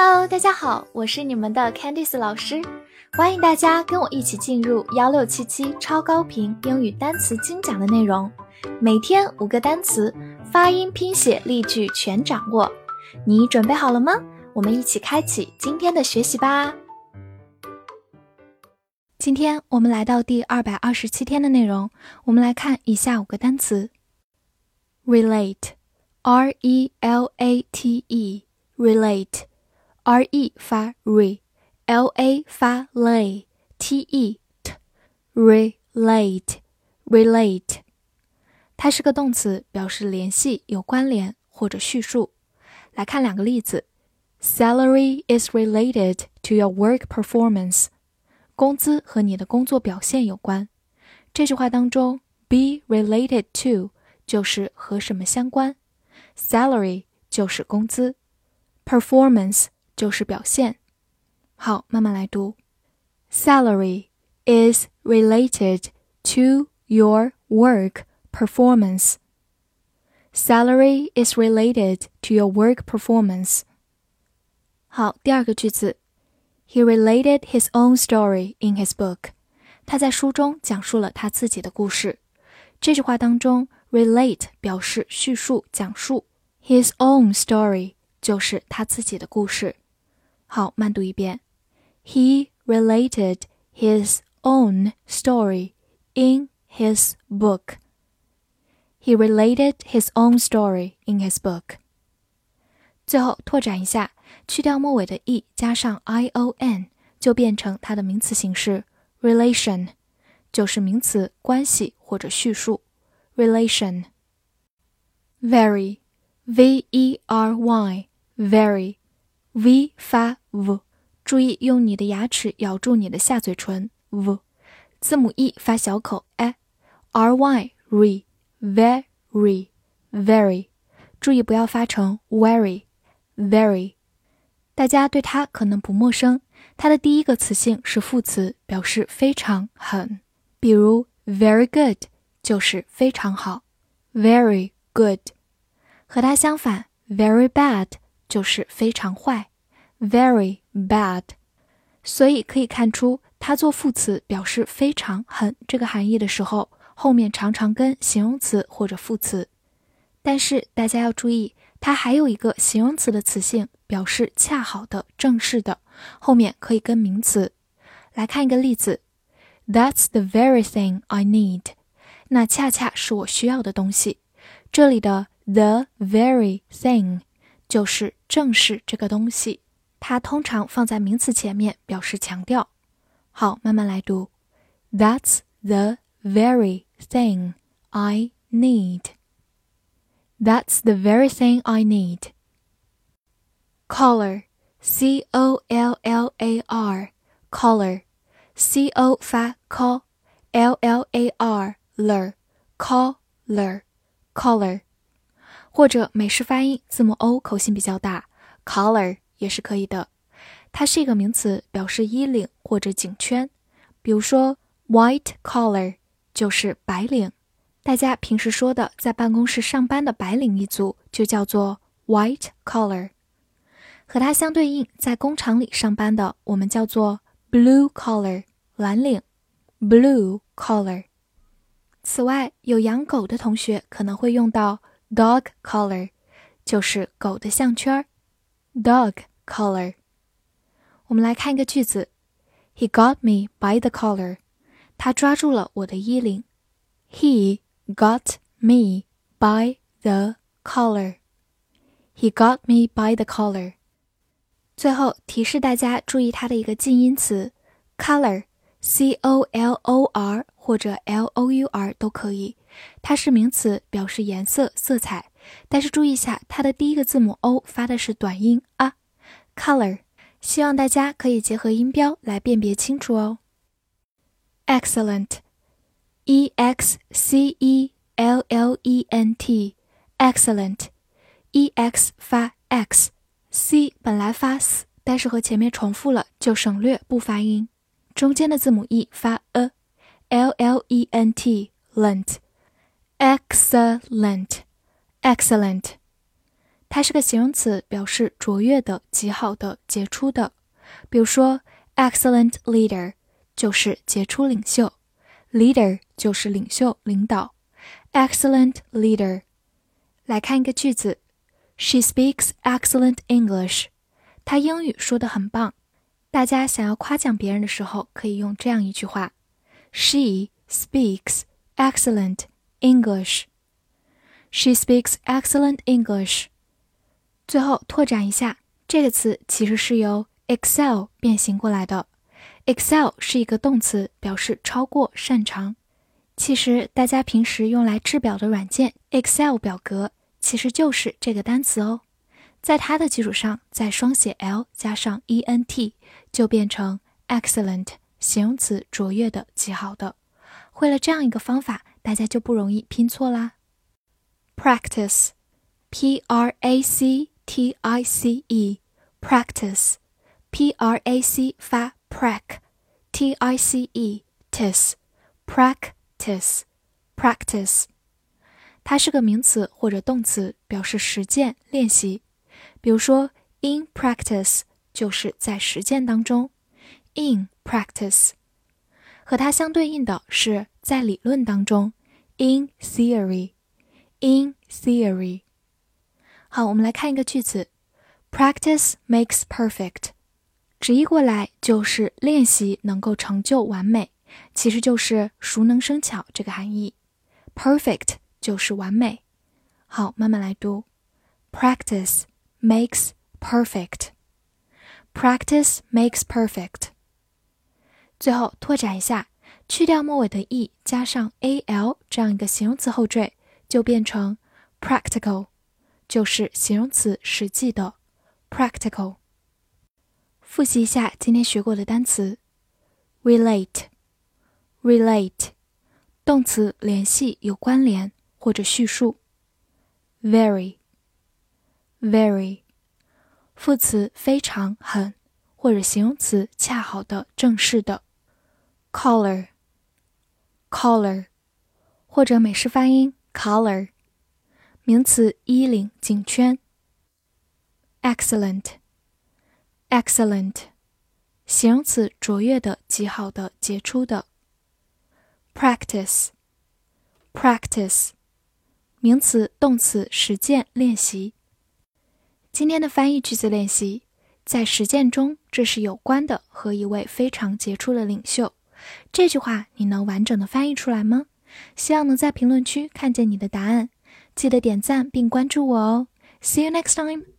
Hello，大家好，我是你们的 Candice 老师，欢迎大家跟我一起进入幺六七七超高频英语单词精讲的内容，每天五个单词，发音、拼写、例句全掌握，你准备好了吗？我们一起开启今天的学习吧。今天我们来到第二百二十七天的内容，我们来看以下五个单词：relate，r e l a t e，relate。r e 发 re，l a 发 lay，t e t，relate，relate，它是个动词，表示联系、有关联或者叙述。来看两个例子：Salary is related to your work performance。工资和你的工作表现有关。这句话当中，be related to 就是和什么相关，salary 就是工资，performance。 就是表现。好，慢慢来读。Salary is related to your work performance. Salary is related to your work performance. 好，第二个句子，He related his own story in his book. 他在书中讲述了他自己的故事。这句话当中，relate 表示叙述、讲述，his own story 就是他自己的故事。 好，慢读一遍。He related his own story in his book. He related his own story in his book. 最后拓展一下，去掉末尾的 e，加上 i o n，就变成它的名词形式 relation，就是名词关系或者叙述 relation。very，v e r y，very。 v 发 v，注意用你的牙齿咬住你的下嘴唇 v，字母 e 发小口 a，r y re very very，注意不要发成 very very。大家对它可能不陌生，它的第一个词性是副词，表示非常很，比如 very good 就是非常好，very good。和它相反，very bad。就是非常坏，very bad，所以可以看出，它做副词表示非常很这个含义的时候，后面常常跟形容词或者副词。但是大家要注意，它还有一个形容词的词性，表示恰好的、正式的，后面可以跟名词。来看一个例子，That's the very thing I need，那恰恰是我需要的东西。这里的 the very thing。就是正是这个东西，它通常放在名词前面，表示强调。好，慢慢来读。That's the very thing I need. That's the very thing I need. Collar, c o l l a r, collar, c o 发 c，l l a r, ler, collar, collar. 或者美式发音，字母 o 口型比较大，collar 也是可以的。它是一个名词，表示衣领或者颈圈。比如说，white collar 就是白领。大家平时说的在办公室上班的白领一族就叫做 white collar。和它相对应，在工厂里上班的我们叫做 blue collar 蓝领，blue collar。此外，有养狗的同学可能会用到。Dog collar 就是狗的项圈儿。Dog collar。我们来看一个句子：He got me by the collar。他抓住了我的衣领。He got me by the collar。He got me by the collar。最后提示大家注意它的一个近音词，color，c o l o r 或者 l o u r 都可以。它是名词，表示颜色、色彩。但是注意一下，它的第一个字母 o 发的是短音啊，color。希望大家可以结合音标来辨别清楚哦。Excellent，e x c e l l e n t，excellent，e x 发 x，c 本来发 s，但是和前面重复了，就省略不发音。中间的字母 e 发 a L L E N T Lent,。Excellent, excellent，它是个形容词，表示卓越的、极好的、杰出的。比如说，excellent leader 就是杰出领袖，leader 就是领袖、领导。excellent leader。来看一个句子：She speaks excellent English。她英语说的很棒。大家想要夸奖别人的时候，可以用这样一句话：She speaks excellent English. She speaks excellent English. 最后拓展一下，这个词其实是由 excel 变形过来的。excel 是一个动词，表示超过、擅长。其实大家平时用来制表的软件 Excel 表格，其实就是这个单词哦。在它的基础上，再双写 l 加上 e n t，就变成 excellent，形容词，卓越的、极好的。会了这样一个方法，大家就不容易拼错啦。Practice，p r a c t i c e，practice，p r a c 发 prac，t i c e，tis，practice，practice。它是个名词或者动词，表示实践、练习。比如说，in practice 就是在实践当中 ，in practice。和它相对应的是在理论当中，in theory，in theory。好，我们来看一个句子，practice makes perfect，直译过来就是练习能够成就完美，其实就是熟能生巧这个含义。perfect 就是完美。好，慢慢来读，practice makes perfect。practice makes perfect。 最后拓展一下，去掉末尾的 e，加上 a l 这样一个形容词后缀，就变成 practical，就是形容词实际的 practical。复习一下今天学过的单词：relate，relate，动词联系、有关联或者叙述；very，very，副词非常、很或者形容词恰好的、正式的。collar，collar，或者美式发音 collar，名词衣领、颈圈。excellent，excellent，形容词卓越的、极好的、杰出的。practice，practice，名词、动词实践、练习。今天的翻译句子练习，在实践中，这是有关的和一位非常杰出的领袖。这句话你能完整的翻译出来吗？希望能在评论区看见你的答案。记得点赞并关注我哦。See you next time.